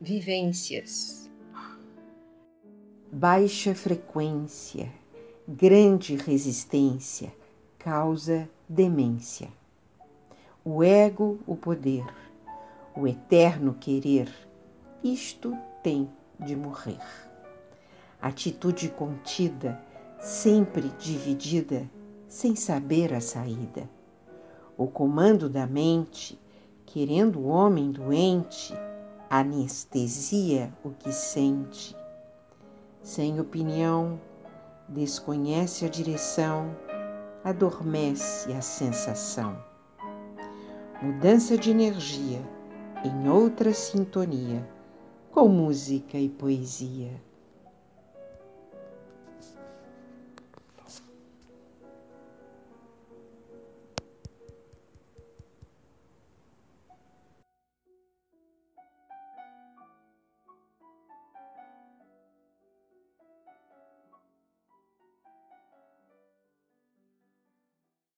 vivências. Baixa frequência, grande resistência, causa demência. O ego, o poder, o eterno querer, isto tem de morrer. Atitude contida, sempre dividida, sem saber a saída. O comando da mente, querendo o homem doente, anestesia o que sente. Sem opinião, desconhece a direção, adormece a sensação. Mudança de energia em outra sintonia, com música e poesia.